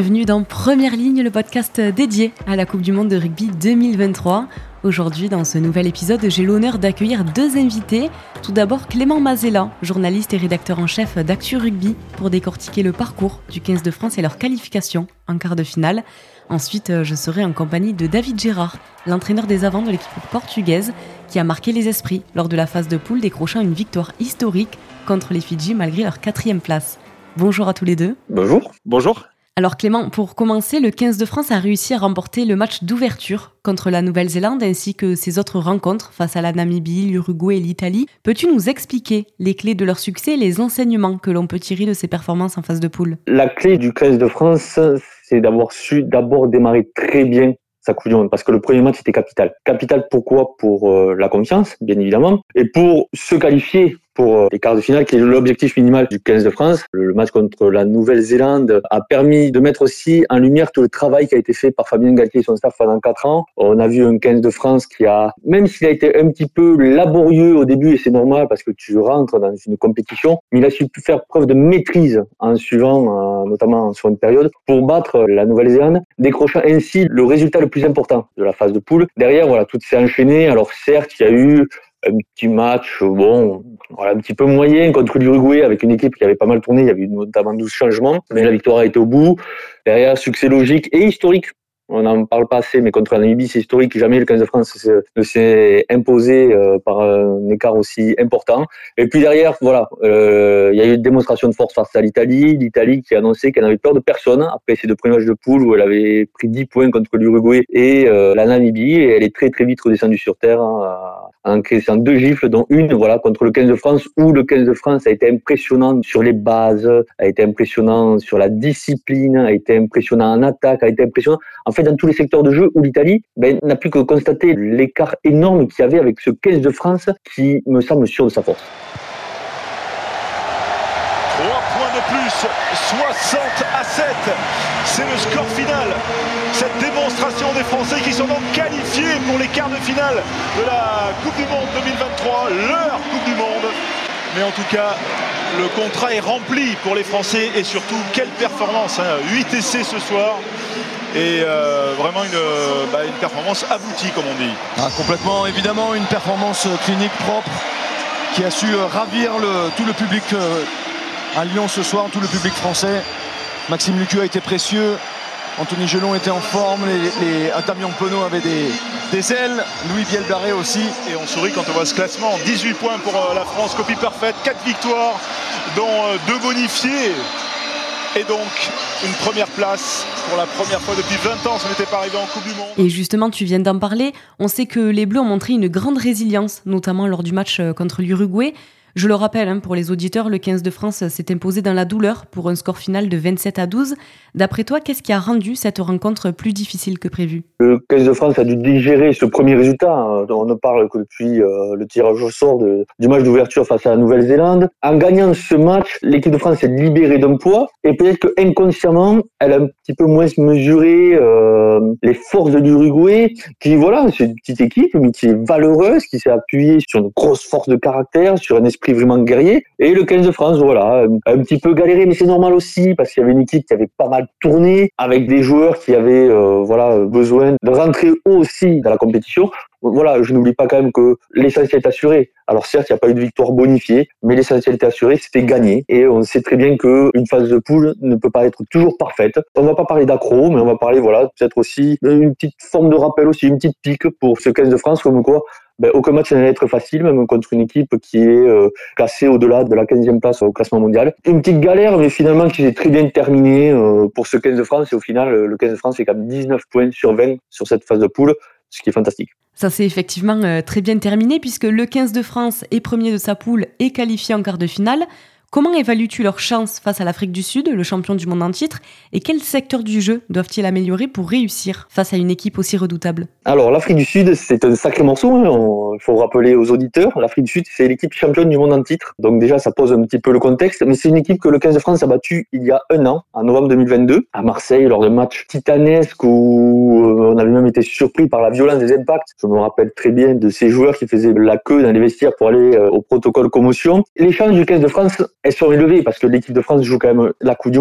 Bienvenue dans Première Ligne, le podcast dédié à la Coupe du Monde de rugby 2023. Aujourd'hui, dans ce nouvel épisode, j'ai l'honneur d'accueillir deux invités. Tout d'abord, Clément Mazella, journaliste et rédacteur en chef d'Actu Rugby, pour décortiquer le parcours du 15 de France et leur qualification en quart de finale. Ensuite, je serai en compagnie de David Gérard, l'entraîneur des avants de l'équipe portugaise, qui a marqué les esprits lors de la phase de poule, décrochant une victoire historique contre les Fidji malgré leur quatrième place. Bonjour à tous les deux. Bonjour. Bonjour. Alors Clément, pour commencer, le 15 de France a réussi à remporter le match d'ouverture contre la Nouvelle-Zélande ainsi que ses autres rencontres face à la Namibie, l'Uruguay et l'Italie. Peux-tu nous expliquer les clés de leur succès et les enseignements que l'on peut tirer de ces performances en phase de poule? La clé du 15 de France, c'est d'avoir su d'abord démarrer très bien sa Coupe du Monde parce que le premier match était capital. Capital pourquoi? Pour euh, la confiance, bien évidemment, et pour se qualifier pour euh, les quarts de finale, qui est l'objectif minimal du 15 de France. Le match contre la Nouvelle-Zélande a permis de mettre aussi en lumière tout le travail qui a été fait par Fabien Galtier et son staff pendant quatre ans. On a vu un 15 de France qui a, même s'il a été un petit peu laborieux au début, et c'est normal parce que tu rentres dans une compétition, mais il a su faire preuve de maîtrise en suivant, euh, notamment sur une période, pour battre la Nouvelle-Zélande, décrochant ainsi le résultat le plus important de la phase de poule. Derrière, voilà, tout s'est enchaîné. Alors certes, il y a eu un petit match, bon, voilà, un petit peu moyen contre l'Uruguay avec une équipe qui avait pas mal tourné. Il y avait eu notamment 12 changements, mais la victoire a été au bout. Derrière, succès logique et historique on n'en parle pas assez, mais contre la Namibie, c'est historique. Jamais le 15 de France ne s'est imposé euh, par un écart aussi important. Et puis derrière, voilà, euh, il y a eu une démonstration de force face à l'Italie. L'Italie qui a annoncé qu'elle n'avait peur de personne après ces deux premiers matchs de poule où elle avait pris 10 points contre l'Uruguay et euh, la Namibie. Et elle est très très vite redescendue sur terre hein, en encaissant deux gifles, dont une voilà contre le 15 de France où le 15 de France a été impressionnant sur les bases, a été impressionnant sur la discipline, a été impressionnant en attaque, a été impressionnant. En dans tous les secteurs de jeu où l'Italie ben, n'a plus que constater l'écart énorme qu'il y avait avec ce 15 de France qui me semble sûr de sa force. 3 points de plus, 60 à 7. C'est le score final. Cette démonstration des Français qui sont donc qualifiés pour les quarts de finale de la Coupe du Monde 2023, leur Coupe du Monde. Mais en tout cas, le contrat est rempli pour les Français et surtout, quelle performance. 8 hein. essais ce soir et euh, vraiment une, bah, une, performance aboutie comme on dit. Ah, complètement, évidemment une performance clinique propre qui a su euh, ravir le, tout le public euh, à Lyon ce soir, tout le public français. Maxime Lucu a été précieux, Anthony Gelon était en forme, les, les Antamion Pono avait des, des ailes, Louis Bielbarré aussi. Et on sourit quand on voit ce classement, 18 points pour la France, copie parfaite, 4 victoires, dont 2 bonifiés et donc une première place pour la première fois depuis 20 ans, ça n'était pas arrivé en Coupe du Monde. Et justement, tu viens d'en parler, on sait que les Bleus ont montré une grande résilience, notamment lors du match euh, contre l'Uruguay. Je le rappelle, hein, pour les auditeurs, le 15 de France s'est imposé dans la douleur pour un score final de 27 à 12. D'après toi, qu'est-ce qui a rendu cette rencontre plus difficile que prévu? Le 15 de France a dû digérer ce premier résultat. Hein. On ne parle que depuis euh, le tirage au sort du match d'ouverture face à la Nouvelle-Zélande. En gagnant ce match, l'équipe de France s'est libérée d'un poids et peut-être que inconsciemment, elle a un petit peu moins mesuré euh, les forces de l'Uruguay, qui voilà, c'est une petite équipe mais qui est valeureuse, qui s'est appuyée sur une grosse force de caractère, sur un esprit vraiment guerrier. Et le 15 de France, voilà, un petit peu galéré, mais c'est normal aussi parce qu'il y avait une équipe qui avait pas mal tourné, avec des joueurs qui avaient euh, voilà besoin de rentrer aussi dans la compétition. Voilà, je n'oublie pas quand même que l'essentiel est assuré. Alors certes, il n'y a pas eu de victoire bonifiée, mais l'essentiel était assuré, c'était gagné. Et on sait très bien qu'une phase de poule ne peut pas être toujours parfaite. On va pas parler d'accro, mais on va parler, voilà, peut-être aussi d'une petite forme de rappel aussi, une petite pique pour ce 15 de France, comme quoi ben, aucun match n'allait être facile, même contre une équipe qui est euh, classée au-delà de la 15e place au classement mondial. Une petite galère, mais finalement qui s'est très bien terminée euh, pour ce 15 de France. Et au final, le 15 de France fait quand même 19 points sur 20 sur cette phase de poule, ce qui est fantastique. Ça s'est effectivement euh, très bien terminé puisque le 15 de France est premier de sa poule et qualifié en quart de finale. Comment évalues-tu leurs chances face à l'Afrique du Sud, le champion du monde en titre, et quel secteur du jeu doivent-ils améliorer pour réussir face à une équipe aussi redoutable? Alors l'Afrique du Sud, c'est un sacré morceau, hein. il faut rappeler aux auditeurs, l'Afrique du Sud, c'est l'équipe championne du monde en titre, donc déjà ça pose un petit peu le contexte, mais c'est une équipe que le 15 de France a battu il y a un an, en novembre 2022, à Marseille, lors d'un match titanesque où euh, on avait même été surpris par la violence des impacts. Je me rappelle très bien de ces joueurs qui faisaient la queue dans les vestiaires pour aller euh, au protocole commotion. Les chances du 15 de France elles sont élevées parce que l'équipe de France joue quand même la Coupe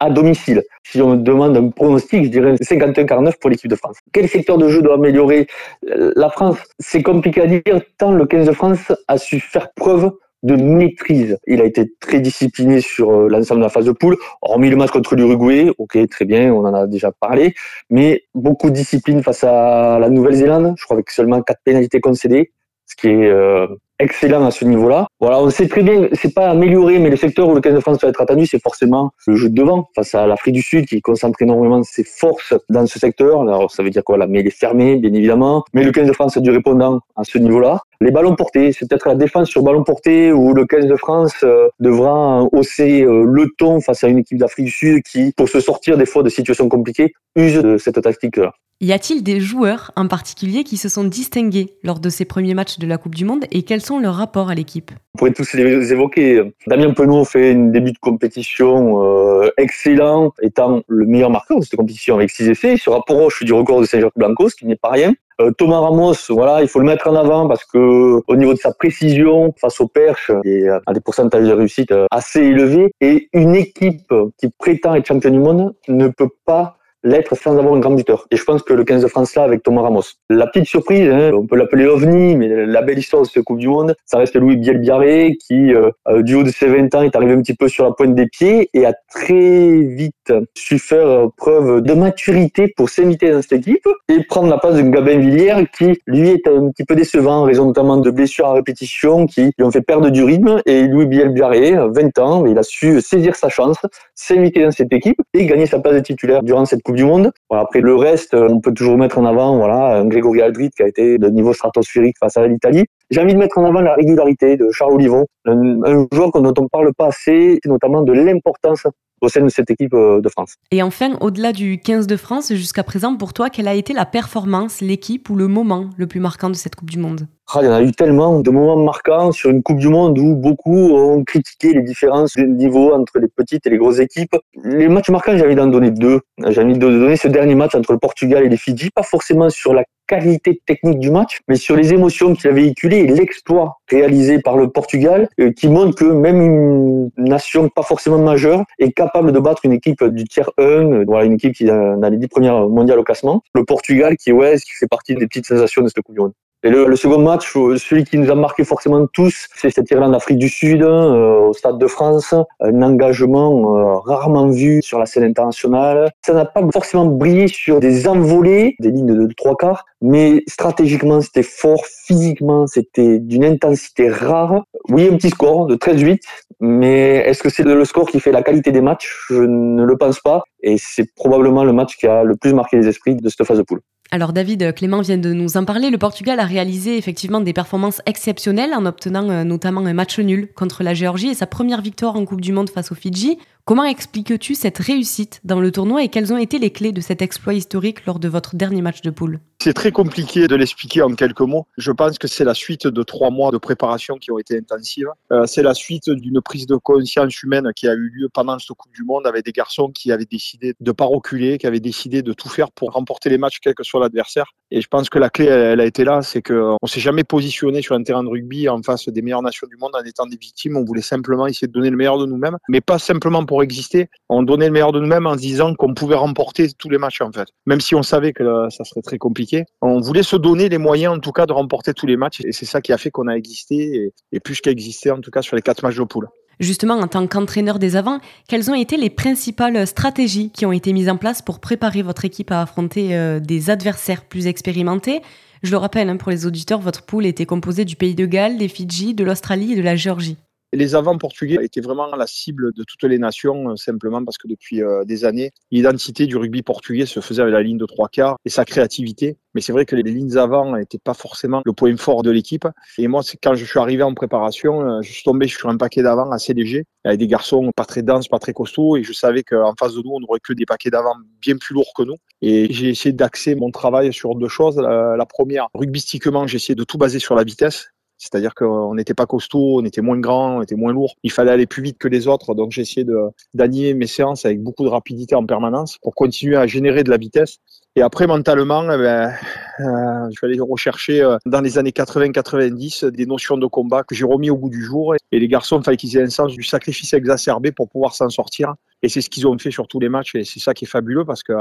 à domicile. Si on me demande un pronostic, je dirais 51-49 pour l'équipe de France. Quel secteur de jeu doit améliorer la France? C'est compliqué à dire tant le 15 de France a su faire preuve de maîtrise. Il a été très discipliné sur euh, l'ensemble de la phase de poule, hormis le match contre l'Uruguay, ok, très bien, on en a déjà parlé, mais beaucoup de discipline face à la Nouvelle-Zélande, je crois avec seulement quatre pénalités concédées, ce qui est euh, excellent à ce niveau-là. Voilà, on sait très bien, c'est pas amélioré, mais le secteur où le 15 de France doit être attendu, c'est forcément le jeu de devant face à l'Afrique du Sud qui concentre énormément ses forces dans ce secteur. Alors ça veut dire quoi? La mêlée fermée, bien évidemment, mais le 15 de France a du répondant à ce niveau-là. Les ballons portés, c'est peut-être la défense sur ballon porté où le 15 de France euh, devra hausser euh, le ton face à une équipe d'Afrique du Sud qui, pour se sortir des fois de situations compliquées, use cette tactique-là. Y a-t-il des joueurs en particulier qui se sont distingués lors de ces premiers matchs de la Coupe du Monde et quels sont leurs rapports à l'équipe On pourrait tous les évoquer. Damien Penaud fait un début de compétition euh, excellent, étant le meilleur marqueur de cette compétition avec 6 essais. Il se rapproche du record de Saint-Jacques Blanco, ce qui n'est pas rien. Euh, Thomas Ramos, voilà, il faut le mettre en avant parce que au niveau de sa précision face aux perches, il a des pourcentages de réussite euh, assez élevés. Et une équipe qui prétend être champion du monde ne peut pas l'être sans avoir un grand. Et je pense que le 15 de France là avec Thomas Ramos. La petite surprise, hein, on peut l'appeler ovni, mais la belle histoire de cette Coupe du Monde, ça reste Louis Bielbiaré qui, euh, euh, du haut de ses 20 ans, est arrivé un petit peu sur la pointe des pieds et a très vite su faire preuve de maturité pour s'inviter dans cette équipe et prendre la place de Gabin Villiers qui, lui, est un petit peu décevant raison notamment de blessures à répétition qui lui ont fait perdre du rythme. Et Louis Bielbiaré, 20 ans, il a su saisir sa chance, s'inviter dans cette équipe et gagner sa place de titulaire durant cette Coupe du Monde. après le reste, euh, on peut toujours mettre en avant voilà Grégory Aldrit qui a été de niveau stratosphérique face à l'Italie. J'ai envie de mettre en avant la régularité de Charles Olivon, un, joueur dont on ne parle pas assez, notamment de l'importance au sein de cette équipe euh, de France. Et enfin, au-delà du 15 de France, jusqu'à présent, pour toi, quelle a été la performance, l'équipe ou le moment le plus marquant de cette Coupe du Monde? Il y en a eu tellement de moments marquants sur une Coupe du Monde où beaucoup ont critiqué les différences de niveau entre les petites et les grosses équipes. Les matchs marquants, j'ai envie d'en donner deux. J'ai envie de donner ce dernier match entre le Portugal et les Fidji, pas forcément sur la qualité technique du match, mais sur les émotions qu'il a véhiculées et l'exploit réalisé par le Portugal, euh, qui montre que même une nation pas forcément majeure est capable de battre une équipe du tiers 1, euh, voilà, une équipe qui a les dix premières mondiales au classement. Le Portugal, qui, ouais, qui fait partie des petites sensations de cette Coupe du Monde. Et le, le, second match, euh, celui qui nous a marqué forcément tous, c'est cette Irlande-Afrique du Sud, euh, au Stade de France. Un engagement euh, rarement vu sur la scène internationale. Ça n'a pas forcément brillé sur des envolées, des lignes de, trois quarts, mais stratégiquement, c'était fort. Physiquement, c'était d'une intensité rare. Oui, un petit score de 13-8, mais est-ce que c'est le score qui fait la qualité des matchs? Je ne le pense pas. Et c'est probablement le match qui a le plus marqué les esprits de cette phase de poule. Alors David, Clément vient de nous en parler. Le Portugal a réalisé effectivement des performances exceptionnelles en obtenant euh, notamment un match nul contre la Géorgie et sa première victoire en Coupe du Monde face aux Fidji. Comment expliques-tu cette réussite dans le tournoi et quelles ont été les clés de cet exploit historique lors de votre dernier match de poule? C'est très compliqué de l'expliquer en quelques mots. Je pense que c'est la suite de trois mois de préparation qui ont été intensives. Euh, c'est la suite d'une prise de conscience humaine qui a eu lieu pendant cette Coupe du Monde avec des garçons qui avaient décidé de pas reculer, qui avaient décidé de tout faire pour remporter les matchs quel que soit l'adversaire. Et je pense que la clé, elle, a été là, c'est qu'on ne s'est jamais positionné sur un terrain de rugby en face des meilleures nations du monde en étant des victimes. On voulait simplement essayer de donner le meilleur de nous-mêmes, mais pas simplement pour exister. On donnait le meilleur de nous-mêmes en se disant qu'on pouvait remporter tous les matchs en fait. Même si on savait que ça serait très compliqué, on voulait se donner les moyens en tout cas de remporter tous les matchs. Et c'est ça qui a fait qu'on a existé et, et plus qu'à exister en tout cas sur les quatre matchs de poule justement en tant qu'entraîneur des avants, quelles ont été les principales stratégies qui ont été mises en place pour préparer votre équipe à affronter euh, des adversaires plus expérimentés? Je le rappelle, hein, pour les auditeurs, votre poule était composée du pays de Galles, des Fidji, de l'Australie et de la Géorgie. Les avants portugais étaient vraiment la cible de toutes les nations, euh, simplement parce que depuis euh, des années, l'identité du rugby portugais se faisait avec la ligne de trois quarts et sa créativité. Mais c'est vrai que les lignes avant n'étaient pas forcément le point fort de l'équipe. Et moi, quand je suis arrivé en préparation, euh, je suis tombé sur un paquet d'avant assez léger, avec des garçons pas très denses, pas très costauds, et je savais qu'en face de nous, on n'aurait que des paquets d'avant bien plus lourds que nous. Et j'ai essayé d'axer mon travail sur deux choses. La, première, rugbystiquement, j'ai essayé de tout baser sur la vitesse. C'est-à-dire qu'on n'était pas costaud, on était moins grand, on était moins lourd. Il fallait aller plus vite que les autres. Donc essayé d'animer mes séances avec beaucoup de rapidité en permanence pour continuer à générer de la vitesse Et après, mentalement, eh ben, euh, je suis allé rechercher euh, dans les années 80-90 des notions de combat que j'ai remis au goût du jour. Et les garçons, il fallait qu'ils aient un sens du sacrifice exacerbé pour pouvoir s'en sortir. Et c'est ce qu'ils ont fait sur tous les matchs. Et c'est ça qui est fabuleux parce que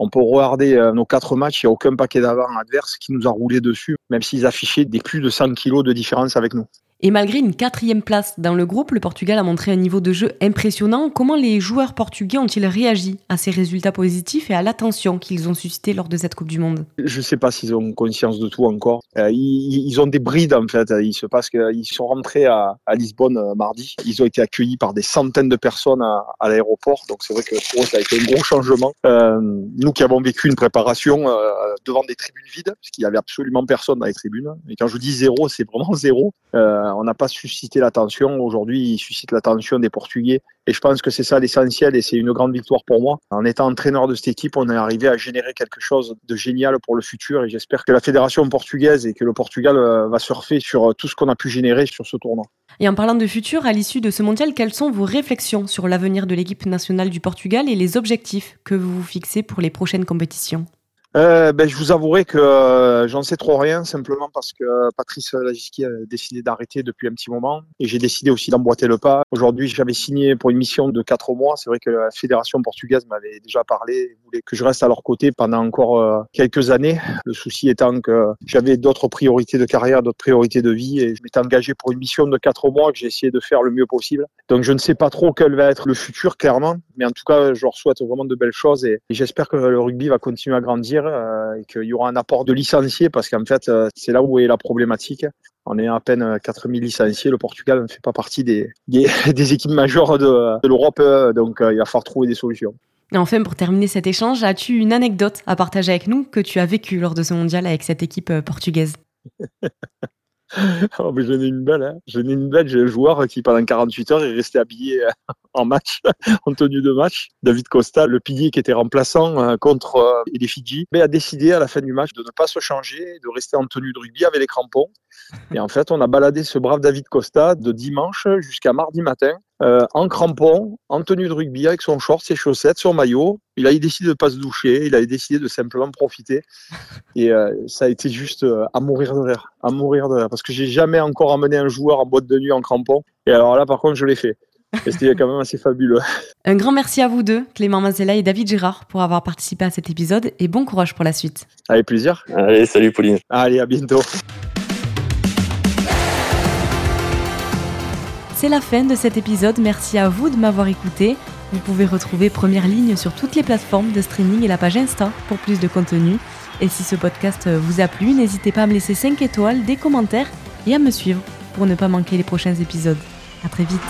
on peut regarder euh, nos quatre matchs. Il n'y a aucun paquet d'avant adverse qui nous a roulé dessus, même s'ils affichaient des plus de 100 kilos de différence avec nous. Et malgré une quatrième place dans le groupe, le Portugal a montré un niveau de jeu impressionnant. Comment les joueurs portugais ont-ils réagi à ces résultats positifs et à l'attention qu'ils ont suscité lors de cette Coupe du Monde? Je ne sais pas s'ils ont conscience de tout encore. Euh, ils, ont des brides en fait. Il se passe qu'ils sont rentrés à, Lisbonne euh, mardi. Ils ont été accueillis par des centaines de personnes à, l'aéroport. Donc c'est vrai que pour eux ça a été un gros changement. Euh, nous qui avons vécu une préparation devant des tribunes vides, parce qu'il y avait absolument personne dans les tribunes. Et quand je dis zéro, c'est vraiment zéro. Euh, on n'a pas suscité l'attention. Aujourd'hui, il suscite l'attention des Portugais. Et je pense que c'est ça l'essentiel et c'est une grande victoire pour moi. En étant entraîneur de cette équipe, on est arrivé à générer quelque chose de génial pour le futur et j'espère que la fédération portugaise et que le Portugal euh, va surfer sur euh, tout ce qu'on a pu générer sur ce tournoi. Et en parlant de futur, à l'issue de ce mondial, quelles sont vos réflexions sur l'avenir de l'équipe nationale du Portugal et les objectifs que vous vous fixez pour les prochaines compétitions? Euh, ben, je vous avouerai que euh, j'en sais trop rien, simplement parce que Patrice Lagiski a décidé d'arrêter depuis un petit moment et j'ai décidé aussi d'emboîter le pas. Aujourd'hui, j'avais signé pour une mission de quatre mois. C'est vrai que la fédération portugaise m'avait déjà parlé voulait que je reste à leur côté pendant encore euh, quelques années. Le souci étant que j'avais d'autres priorités de carrière, d'autres priorités de vie et je m'étais engagé pour une mission de quatre mois que j'ai essayé de faire le mieux possible. Donc je ne sais pas trop quel va être le futur, clairement, mais en tout cas, je leur souhaite vraiment de belles choses et j'espère que le rugby va continuer à grandir et qu'il y aura un apport de licenciés parce qu'en fait, euh, c'est là où est la problématique. On est à peine 4000 licenciés. Le Portugal ne fait pas partie des, des, équipes majeures de, de l'Europe, euh, donc il va falloir trouver des solutions. Et enfin, pour terminer cet échange, as-tu une anecdote à partager avec nous que tu as vécue lors de ce mondial avec cette équipe portugaise? oh, mais j'en ai une belle. Hein. J'en ai une belle. J'ai un joueur qui, pendant 48 heures, est resté habillé euh, en match, en tenue de match. David Costa, le pilier qui était remplaçant euh, contre euh, les Fidji, mais a décidé à la fin du match de ne pas se changer, de rester en tenue de rugby avec les crampons. Et en fait, on a baladé ce brave David Costa de dimanche jusqu'à mardi matin euh, en crampon, en tenue de rugby, avec son short, ses chaussettes, son maillot. Il a décidé de pas se doucher, il a décidé de simplement profiter. Et euh, ça a été juste euh, à mourir de rire, à mourir de rire. Parce que j'ai jamais encore emmené un joueur en boîte de nuit en crampon. Et alors là, par contre, je l'ai fait. Et c'était quand même assez fabuleux. Un grand merci à vous deux, Clément Mazella et David Girard, pour avoir participé à cet épisode et bon courage pour la suite. Avec plaisir. Allez, salut Pauline. Allez, à bientôt. C'est la fin de cet épisode, merci à vous de m'avoir écouté. Vous pouvez retrouver Première Ligne sur toutes les plateformes de streaming et la page Insta pour plus de contenu. Et si ce podcast vous a plu, n'hésitez pas à me laisser 5 étoiles, des commentaires et à me suivre pour ne pas manquer les prochains épisodes. A très vite